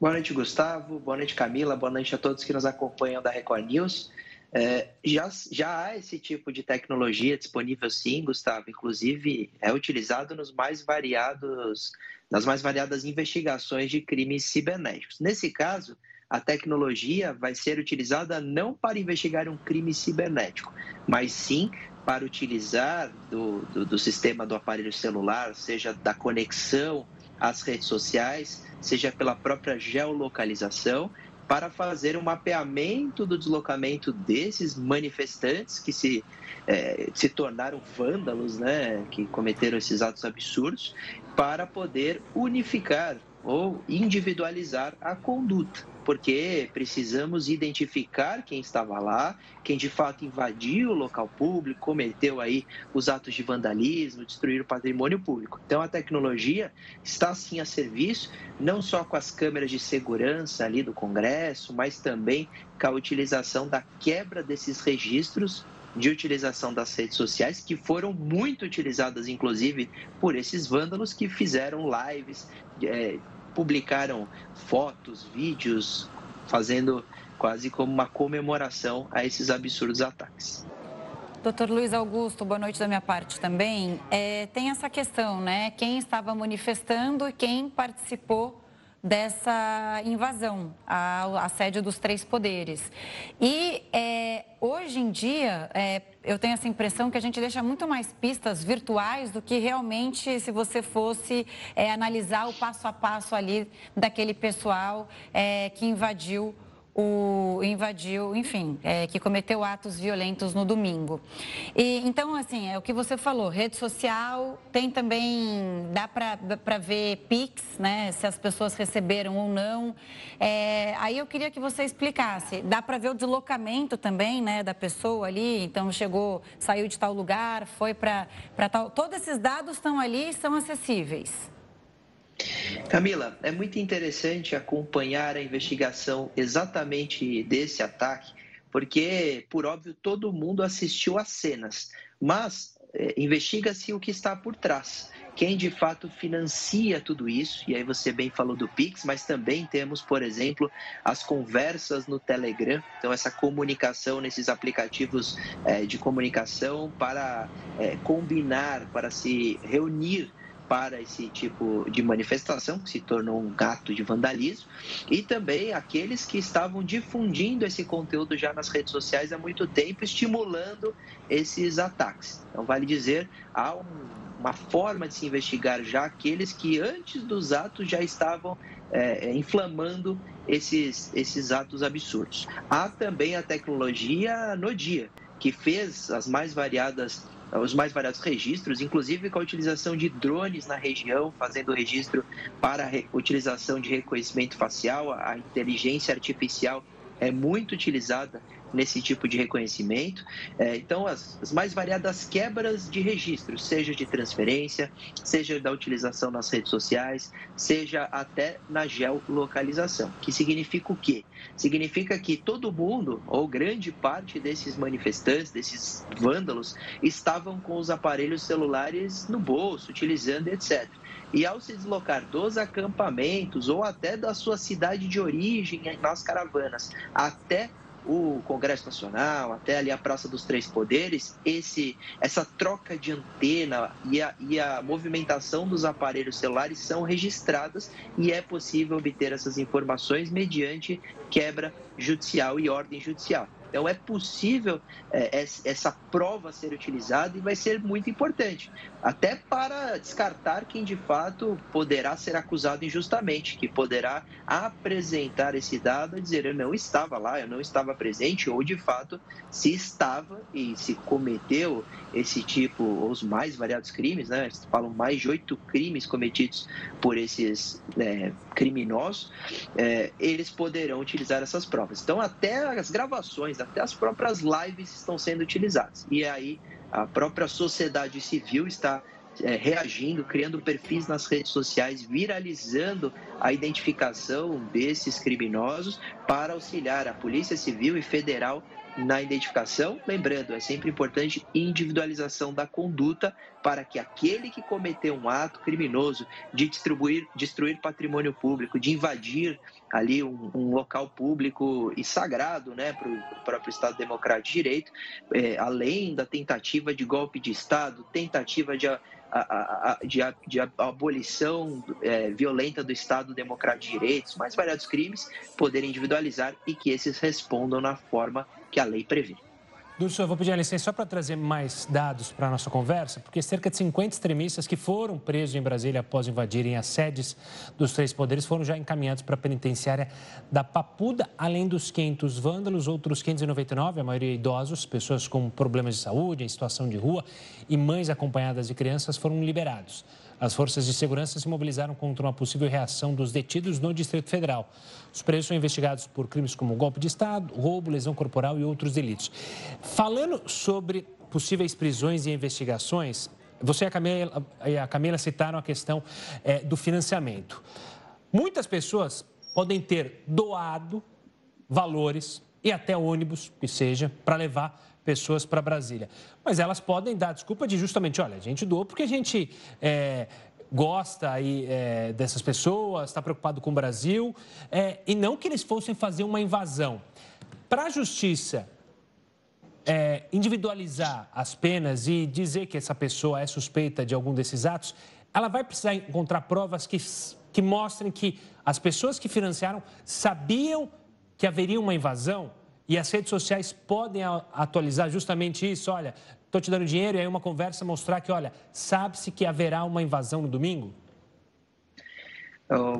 Boa noite, Gustavo. Boa noite, Camila. Boa noite a todos que nos acompanham da Record News. É, já, já há esse tipo de tecnologia disponível, sim, Gustavo. Inclusive, é utilizado nos mais variados nas mais variadas investigações de crimes cibernéticos. Nesse caso, a tecnologia vai ser utilizada não para investigar um crime cibernético, mas sim para utilizar do, do, do sistema do aparelho celular, seja da conexão às redes sociais, seja pela própria geolocalização, para fazer um mapeamento do deslocamento desses manifestantes que se, é, se tornaram vândalos, né, que cometeram esses atos absurdos, para poder unificar ou individualizar a conduta, porque precisamos identificar quem estava lá, quem de fato invadiu o local público, cometeu aí os atos de vandalismo, destruir o patrimônio público. Então a tecnologia está sim a serviço, não só com as câmeras de segurança ali do Congresso, mas também com a utilização da quebra desses registros de utilização das redes sociais, que foram muito utilizadas, inclusive, por esses vândalos que fizeram lives, é, publicaram fotos, vídeos, fazendo quase como uma comemoração a esses absurdos ataques. Doutor Luiz Augusto, boa noite da minha parte também. É, tem essa questão, né? Quem estava manifestando e quem participou dessa invasão à, à sede dos três poderes. E é, hoje em dia, é, eu tenho essa impressão que a gente deixa muito mais pistas virtuais do que realmente se você fosse é, analisar o passo a passo ali daquele pessoal é, que invadiu o invadiu, enfim, é, que cometeu atos violentos no domingo. E, então, assim, é o que você falou, rede social, tem também, dá para ver Pix, né, se as pessoas receberam ou não. É, aí eu queria que você explicasse, dá para ver o deslocamento também, né, da pessoa ali, então chegou, saiu de tal lugar, foi para tal... Todos esses dados estão ali e são acessíveis. Camila, é muito interessante acompanhar a investigação exatamente desse ataque, porque, por óbvio, todo mundo assistiu às cenas, mas é, investiga-se o que está por trás. Quem de fato financia tudo isso, e aí você bem falou do Pix, mas também temos, por exemplo, as conversas no Telegram, então essa comunicação nesses aplicativos é, de comunicação para é, combinar, para se reunir para esse tipo de manifestação, que se tornou um gato de vandalismo, e também aqueles que estavam difundindo esse conteúdo já nas redes sociais há muito tempo, estimulando esses ataques. Então, vale dizer, há um, uma forma de se investigar já aqueles que antes dos atos já estavam é, é inflamando esses, esses atos absurdos. Há também a tecnologia no dia, que fez as mais variadas os mais variados registros, inclusive com a utilização de drones na região, fazendo registro para utilização de reconhecimento facial, a inteligência artificial é muito utilizada nesse tipo de reconhecimento. É, então, as, as, mais variadas quebras de registros, seja de transferência, seja da utilização nas redes sociais, seja até na geolocalização, que significa o quê? Significa que todo mundo, ou grande parte desses manifestantes, desses vândalos, estavam com os aparelhos celulares no bolso, utilizando, etc. E ao se deslocar dos acampamentos ou até da sua cidade de origem nas caravanas até o Congresso Nacional, até ali a Praça dos Três Poderes, esse, essa troca de antena e a, e a movimentação dos aparelhos celulares são registradas e é possível obter essas informações mediante quebra judicial e ordem judicial. Então é possível é, essa prova ser utilizada e vai ser muito importante, até para descartar quem de fato poderá ser acusado injustamente, que poderá apresentar esse dado e dizer eu não estava lá, eu não estava presente, ou de fato se estava e se cometeu esse tipo, os mais variados crimes, né? Falam mais de oito crimes cometidos por esses é, criminosos, é, eles poderão utilizar essas provas. Então, até as gravações, até as próprias lives estão sendo utilizadas. E aí, a própria sociedade civil está é, reagindo, criando perfis nas redes sociais, viralizando a identificação desses criminosos para auxiliar a Polícia Civil e Federal na identificação. Lembrando, é sempre importante individualização da conduta para que aquele que cometeu um ato criminoso de distribuir, destruir patrimônio público, de invadir ali um, um local público e sagrado né, para o próprio Estado Democrático de Direito, é, além da tentativa de golpe de Estado, tentativa de a, a, de, de abolição é, violenta do Estado Democrático de Direitos, mais variados crimes, poderem individualizar e que esses respondam na forma que a lei prevê. Dulce, eu vou pedir a licença só para trazer mais dados para a nossa conversa, porque cerca de 50 extremistas que foram presos em Brasília após invadirem as sedes dos três poderes foram já encaminhados para a penitenciária da Papuda, além dos 500 vândalos, outros 599, a maioria idosos, pessoas com problemas de saúde, em situação de rua e mães acompanhadas de crianças foram liberados. As forças de segurança se mobilizaram contra uma possível reação dos detidos no Distrito Federal. Os presos são investigados por crimes como golpe de Estado, roubo, lesão corporal e outros delitos. Falando sobre possíveis prisões e investigações, você e a Camila, a Camila citaram a questão é, do financiamento. Muitas pessoas podem ter doado valores e até ônibus, que seja, para levar pessoas para Brasília. Mas elas podem dar desculpa de justamente, olha, a gente doou porque a gente é, gosta aí, é, dessas pessoas, está preocupado com o Brasil, é, e não que eles fossem fazer uma invasão. Para a justiça individualizar as penas e dizer que essa pessoa é suspeita de algum desses atos, ela vai precisar encontrar provas que, que mostrem que as pessoas que financiaram sabiam que haveria uma invasão e as redes sociais podem atualizar justamente isso. Olha, estou te dando dinheiro e aí uma conversa mostrar que, olha, sabe-se que haverá uma invasão no domingo?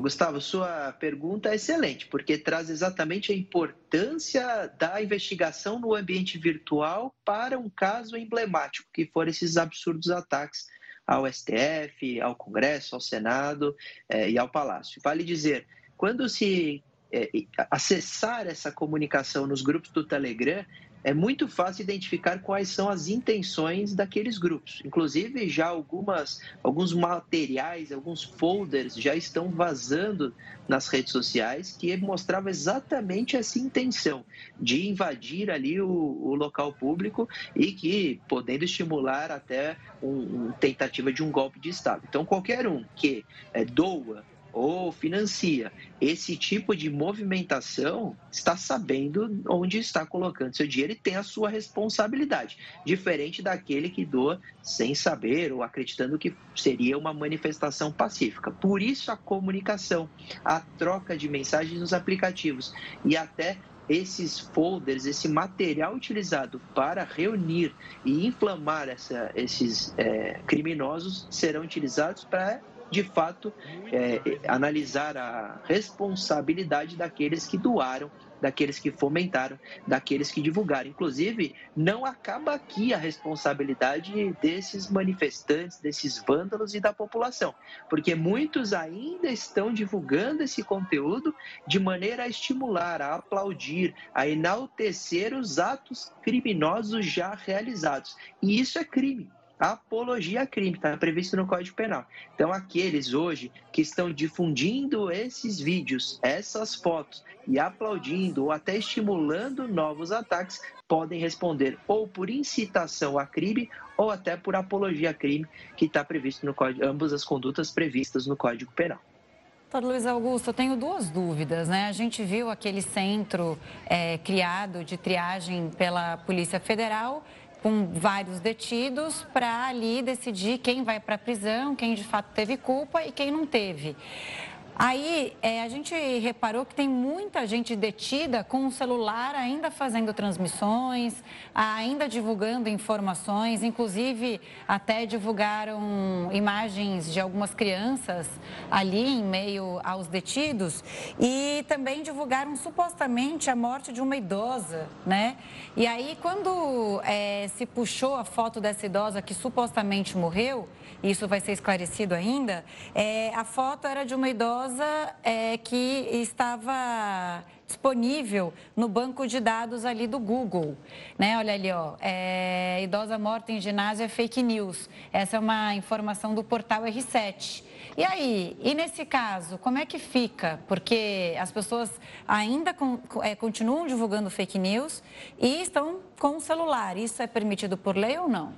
Gustavo, sua pergunta é excelente, porque traz exatamente a importância da investigação no ambiente virtual para um caso emblemático, que foram esses absurdos ataques ao STF, ao Congresso, ao Senado eh, e ao Palácio. Vale dizer, quando se é, acessar essa comunicação nos grupos do Telegram, é muito fácil identificar quais são as intenções daqueles grupos. Inclusive, já algumas, alguns materiais, alguns folders já estão vazando nas redes sociais que mostrava exatamente essa intenção de invadir ali o, o local público e que podendo estimular até uma um tentativa de um golpe de Estado. Então, qualquer um que é, doa ou financia esse tipo de movimentação está sabendo onde está colocando seu dinheiro e tem a sua responsabilidade, diferente daquele que doa sem saber ou acreditando que seria uma manifestação pacífica. Por isso a comunicação, a troca de mensagens nos aplicativos e até esses folders, esse material utilizado para reunir e inflamar essa, esses é, criminosos serão utilizados para de fato, é, analisar a responsabilidade daqueles que doaram, daqueles que fomentaram, daqueles que divulgaram. Inclusive, não acaba aqui a responsabilidade desses manifestantes, desses vândalos e da população, porque muitos ainda estão divulgando esse conteúdo de maneira a estimular, a aplaudir, a enaltecer os atos criminosos já realizados. E isso é crime apologia a crime, está previsto no Código Penal. Então, aqueles hoje que estão difundindo esses vídeos, essas fotos e aplaudindo ou até estimulando novos ataques, podem responder ou por incitação a crime ou até por apologia a crime, que está previsto no Código, ambas as condutas previstas no Código Penal. Doutor Luiz Augusto, eu tenho duas dúvidas, né? A gente viu aquele centro é, criado de triagem pela Polícia Federal com vários detidos para ali decidir quem vai para a prisão, quem de fato teve culpa e quem não teve. Aí é, a gente reparou que tem muita gente detida com o celular ainda fazendo transmissões, ainda divulgando informações, inclusive até divulgaram imagens de algumas crianças ali em meio aos detidos e também divulgaram supostamente a morte de uma idosa, né? E aí quando é, se puxou a foto dessa idosa que supostamente morreu, isso vai ser esclarecido ainda, é, a foto era de uma idosa é, que estava disponível no banco de dados ali do Google. Né? Olha ali, ó, é, idosa morta em ginásio é fake news. Essa é uma informação do portal R7. E aí, e nesse caso, como é que fica? Porque as pessoas ainda com, é, continuam divulgando fake news e estão com o celular. Isso é permitido por lei ou não?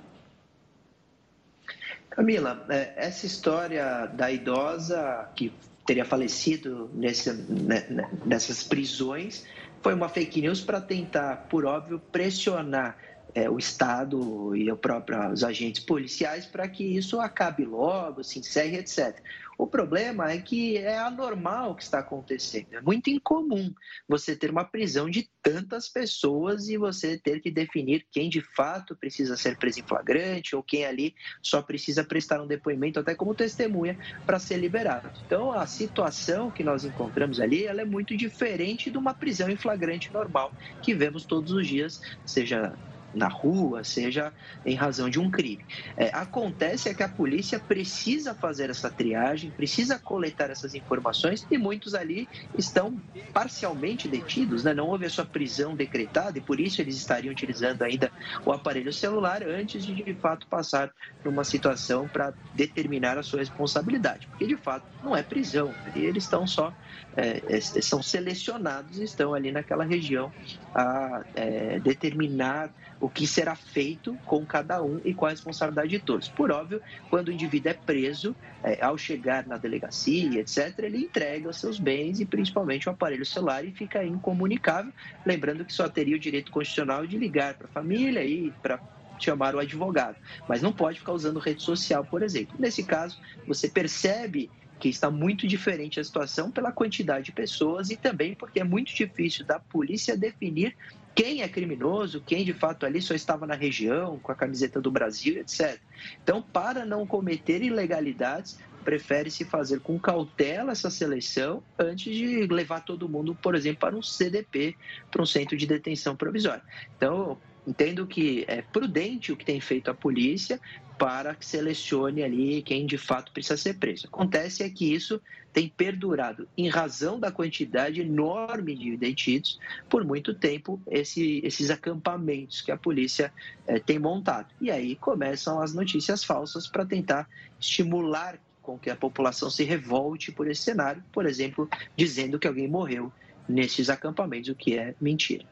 Camila, é, essa história da idosa que teria falecido nesse, né, né, nessas prisões. Foi uma fake news para tentar, por óbvio, pressionar é, o Estado e o próprio, os agentes policiais para que isso acabe logo, se encerre, etc. O problema é que é anormal o que está acontecendo. É muito incomum você ter uma prisão de tantas pessoas e você ter que definir quem de fato precisa ser preso em flagrante ou quem ali só precisa prestar um depoimento até como testemunha para ser liberado. Então a situação que nós encontramos ali ela é muito diferente de uma prisão em flagrante normal que vemos todos os dias, seja na rua, seja em razão de um crime. É, acontece é que a polícia precisa fazer essa triagem, precisa coletar essas informações e muitos ali estão parcialmente detidos, né? não houve a sua prisão decretada e por isso eles estariam utilizando ainda o aparelho celular antes de de fato passar por uma situação para determinar a sua responsabilidade, porque de fato não é prisão, eles estão só é, é, são selecionados e estão ali naquela região a é, determinar o que será feito com cada um e qual a responsabilidade de todos. Por óbvio, quando o indivíduo é preso, é, ao chegar na delegacia, etc., ele entrega os seus bens e principalmente o aparelho celular e fica incomunicável, lembrando que só teria o direito constitucional de ligar para a família e para chamar o advogado, mas não pode ficar usando rede social, por exemplo. Nesse caso, você percebe que está muito diferente a situação pela quantidade de pessoas e também porque é muito difícil da polícia definir quem é criminoso, quem de fato ali só estava na região, com a camiseta do Brasil, etc. Então, para não cometer ilegalidades, prefere-se fazer com cautela essa seleção antes de levar todo mundo, por exemplo, para um CDP, para um centro de detenção provisória. Então, entendo que é prudente o que tem feito a polícia, para que selecione ali quem de fato precisa ser preso. Acontece é que isso tem perdurado em razão da quantidade enorme de detidos por muito tempo esse, esses acampamentos que a polícia é, tem montado. E aí começam as notícias falsas para tentar estimular com que a população se revolte por esse cenário, por exemplo, dizendo que alguém morreu nesses acampamentos, o que é mentira.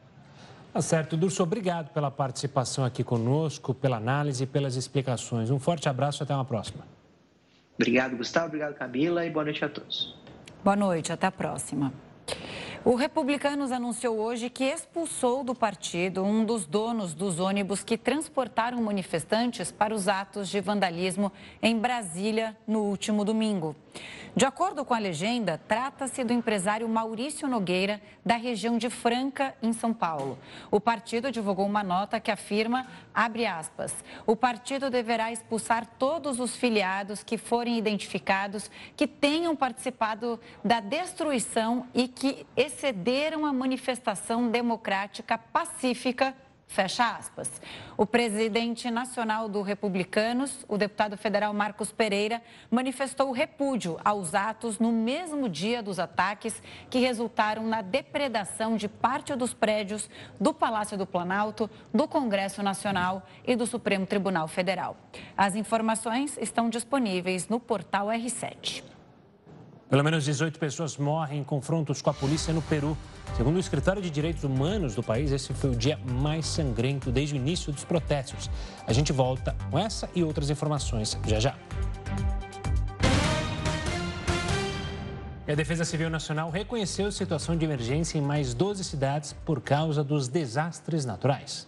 Tá certo, Durso, obrigado pela participação aqui conosco, pela análise e pelas explicações. Um forte abraço e até uma próxima. Obrigado, Gustavo. Obrigado, Camila. E boa noite a todos. Boa noite. Até a próxima. O Republicanos anunciou hoje que expulsou do partido um dos donos dos ônibus que transportaram manifestantes para os atos de vandalismo em Brasília no último domingo. De acordo com a legenda, trata-se do empresário Maurício Nogueira, da região de Franca, em São Paulo. O partido divulgou uma nota que afirma, abre aspas, o partido deverá expulsar todos os filiados que forem identificados que tenham participado da destruição e que excederam a manifestação democrática pacífica Fecha aspas. O presidente nacional do Republicanos, o deputado federal Marcos Pereira, manifestou repúdio aos atos no mesmo dia dos ataques que resultaram na depredação de parte dos prédios do Palácio do Planalto, do Congresso Nacional e do Supremo Tribunal Federal. As informações estão disponíveis no portal R7. Pelo menos 18 pessoas morrem em confrontos com a polícia no Peru. Segundo o Escritório de Direitos Humanos do país, esse foi o dia mais sangrento desde o início dos protestos. A gente volta com essa e outras informações já já. a Defesa Civil Nacional reconheceu situação de emergência em mais 12 cidades por causa dos desastres naturais.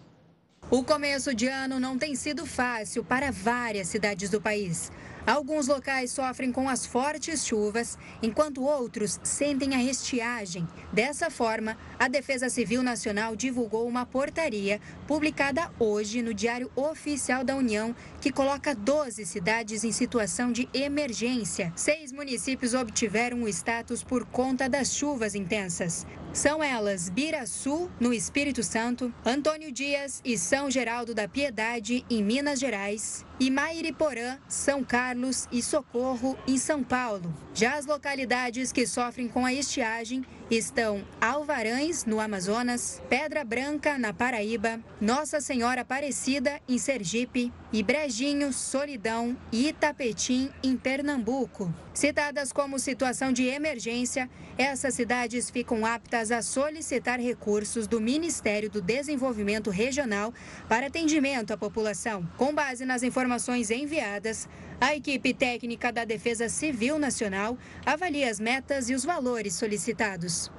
O começo de ano não tem sido fácil para várias cidades do país. Alguns locais sofrem com as fortes chuvas, enquanto outros sentem a estiagem. Dessa forma, a Defesa Civil Nacional divulgou uma portaria publicada hoje no Diário Oficial da União, que coloca 12 cidades em situação de emergência. Seis municípios obtiveram o status por conta das chuvas intensas. São elas Biraçu, no Espírito Santo, Antônio Dias e São Geraldo da Piedade, em Minas Gerais, e Mairiporã, São Carlos e Socorro, em São Paulo. Já as localidades que sofrem com a estiagem estão Alvarães, no Amazonas, Pedra Branca, na Paraíba, Nossa Senhora Aparecida, em Sergipe, e Brejinho, Solidão e Itapetim, em Pernambuco. Citadas como situação de emergência, essas cidades ficam aptas a solicitar recursos do Ministério do Desenvolvimento Regional para atendimento à população. Com base nas informações enviadas, a equipe técnica da Defesa Civil Nacional avalia as metas e os valores solicitados.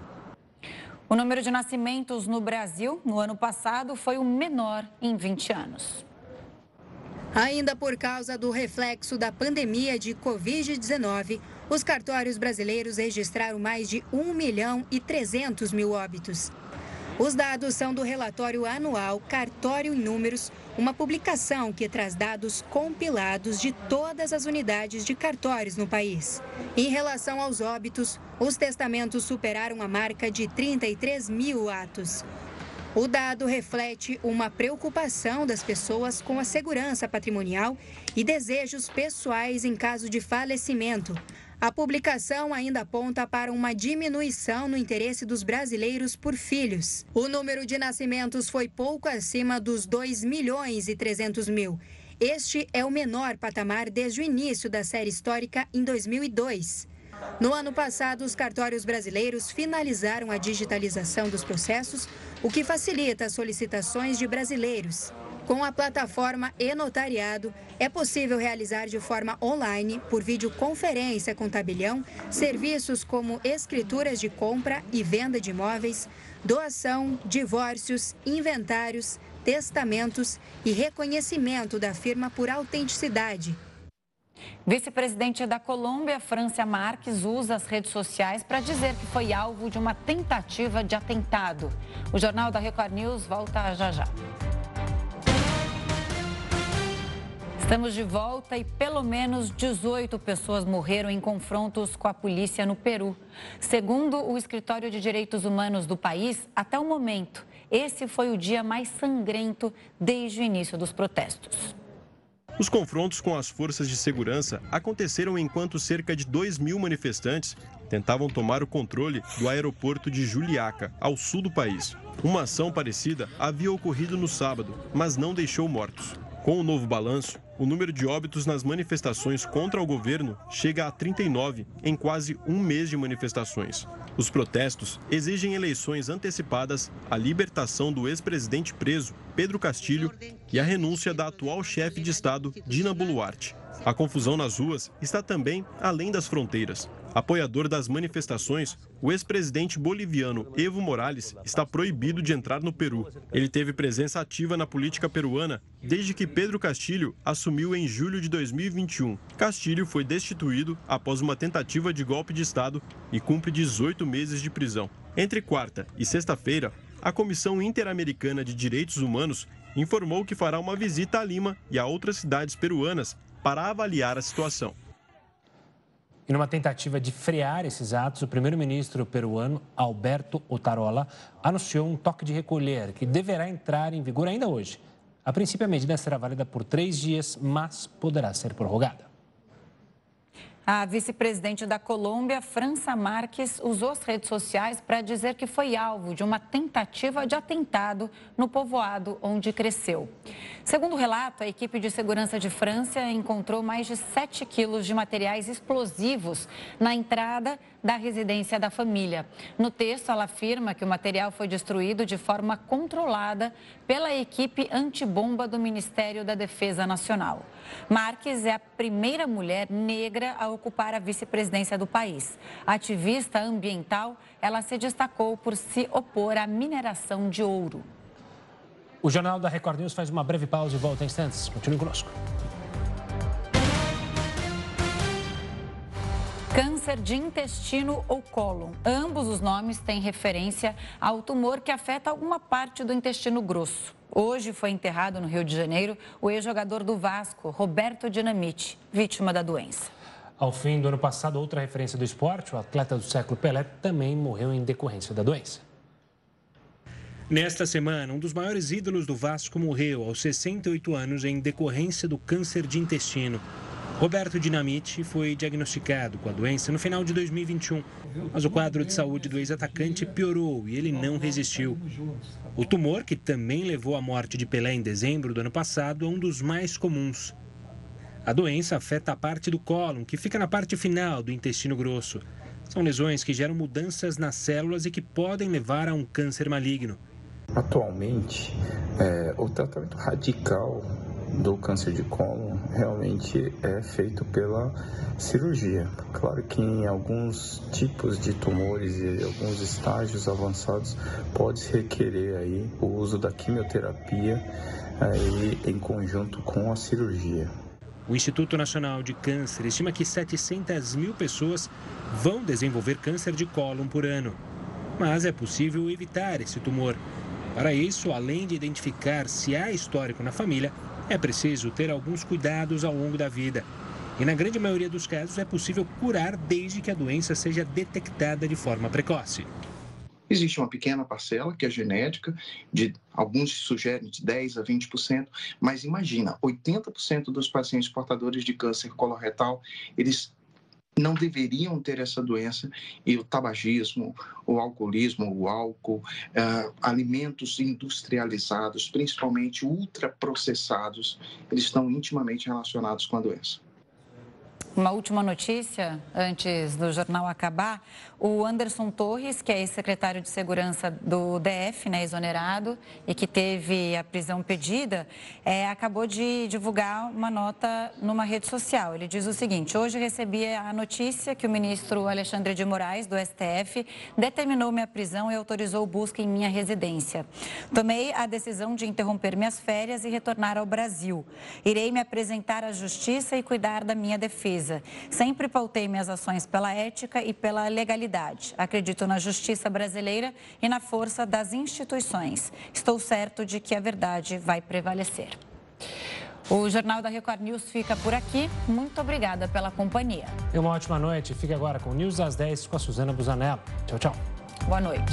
O número de nascimentos no Brasil no ano passado foi o menor em 20 anos. Ainda por causa do reflexo da pandemia de Covid-19, os cartórios brasileiros registraram mais de 1 milhão e 300 mil óbitos. Os dados são do relatório anual Cartório em Números, uma publicação que traz dados compilados de todas as unidades de cartórios no país. Em relação aos óbitos, os testamentos superaram a marca de 33 mil atos. O dado reflete uma preocupação das pessoas com a segurança patrimonial e desejos pessoais em caso de falecimento. A publicação ainda aponta para uma diminuição no interesse dos brasileiros por filhos. O número de nascimentos foi pouco acima dos 2 milhões e 300 mil. Este é o menor patamar desde o início da série histórica em 2002. No ano passado, os cartórios brasileiros finalizaram a digitalização dos processos, o que facilita as solicitações de brasileiros. Com a plataforma e-notariado, é possível realizar de forma online, por videoconferência com tabelião, serviços como escrituras de compra e venda de imóveis, doação, divórcios, inventários, testamentos e reconhecimento da firma por autenticidade. Vice-presidente da Colômbia, Francia Marques, usa as redes sociais para dizer que foi alvo de uma tentativa de atentado. O Jornal da Record News volta já já. Estamos de volta e pelo menos 18 pessoas morreram em confrontos com a polícia no Peru. Segundo o Escritório de Direitos Humanos do país, até o momento, esse foi o dia mais sangrento desde o início dos protestos. Os confrontos com as forças de segurança aconteceram enquanto cerca de 2 mil manifestantes tentavam tomar o controle do aeroporto de Juliaca, ao sul do país. Uma ação parecida havia ocorrido no sábado, mas não deixou mortos. Com o novo balanço, o número de óbitos nas manifestações contra o governo chega a 39 em quase um mês de manifestações. Os protestos exigem eleições antecipadas, a libertação do ex-presidente preso, Pedro Castilho, e a renúncia da atual chefe de Estado, Dina Boluarte. A confusão nas ruas está também além das fronteiras. Apoiador das manifestações, o ex-presidente boliviano Evo Morales está proibido de entrar no Peru. Ele teve presença ativa na política peruana desde que Pedro Castilho assumiu em julho de 2021. Castilho foi destituído após uma tentativa de golpe de Estado e cumpre 18 meses de prisão. Entre quarta e sexta-feira, a Comissão Interamericana de Direitos Humanos informou que fará uma visita a Lima e a outras cidades peruanas para avaliar a situação. E numa tentativa de frear esses atos, o primeiro-ministro peruano, Alberto Otarola, anunciou um toque de recolher que deverá entrar em vigor ainda hoje. A princípio, a medida será válida por três dias, mas poderá ser prorrogada. A vice-presidente da Colômbia, França Marques, usou as redes sociais para dizer que foi alvo de uma tentativa de atentado no povoado onde cresceu. Segundo o relato, a equipe de segurança de França encontrou mais de 7 quilos de materiais explosivos na entrada da residência da família. No texto, ela afirma que o material foi destruído de forma controlada pela equipe antibomba do Ministério da Defesa Nacional. Marques é a primeira mulher negra a ocupar a vice-presidência do país. Ativista ambiental, ela se destacou por se opor à mineração de ouro. O Jornal da Record News faz uma breve pausa e volta em instantes. Continue conosco. Câncer de intestino ou cólon. Ambos os nomes têm referência ao tumor que afeta alguma parte do intestino grosso. Hoje foi enterrado no Rio de Janeiro o ex-jogador do Vasco, Roberto Dinamite, vítima da doença. Ao fim do ano passado, outra referência do esporte, o atleta do século Pelé, também morreu em decorrência da doença. Nesta semana, um dos maiores ídolos do Vasco morreu aos 68 anos em decorrência do câncer de intestino. Roberto Dinamite foi diagnosticado com a doença no final de 2021, mas o quadro de saúde do ex-atacante piorou e ele não resistiu. O tumor, que também levou à morte de Pelé em dezembro do ano passado, é um dos mais comuns. A doença afeta a parte do cólon, que fica na parte final do intestino grosso. São lesões que geram mudanças nas células e que podem levar a um câncer maligno. Atualmente, é, o tratamento radical do câncer de cólon realmente é feito pela cirurgia. Claro que em alguns tipos de tumores e alguns estágios avançados pode-se requerer aí o uso da quimioterapia aí em conjunto com a cirurgia. O Instituto Nacional de Câncer estima que 700 mil pessoas vão desenvolver câncer de cólon por ano. Mas é possível evitar esse tumor. Para isso, além de identificar se há histórico na família, é preciso ter alguns cuidados ao longo da vida. E na grande maioria dos casos é possível curar desde que a doença seja detectada de forma precoce. Existe uma pequena parcela que é genética, de alguns sugerem de 10 a 20%, mas imagina, 80% dos pacientes portadores de câncer coloretal, eles não deveriam ter essa doença e o tabagismo, o alcoolismo, o álcool, uh, alimentos industrializados, principalmente ultraprocessados, eles estão intimamente relacionados com a doença. Uma última notícia antes do jornal acabar. O Anderson Torres, que é ex-secretário de Segurança do DF, né, exonerado, e que teve a prisão pedida, é, acabou de divulgar uma nota numa rede social. Ele diz o seguinte: Hoje recebi a notícia que o ministro Alexandre de Moraes, do STF, determinou minha prisão e autorizou busca em minha residência. Tomei a decisão de interromper minhas férias e retornar ao Brasil. Irei me apresentar à justiça e cuidar da minha defesa. Sempre pautei minhas ações pela ética e pela legalidade Acredito na justiça brasileira e na força das instituições. Estou certo de que a verdade vai prevalecer. O Jornal da Record News fica por aqui. Muito obrigada pela companhia. E uma ótima noite. Fique agora com o News às 10 com a Suzana Busanello. Tchau, tchau. Boa noite.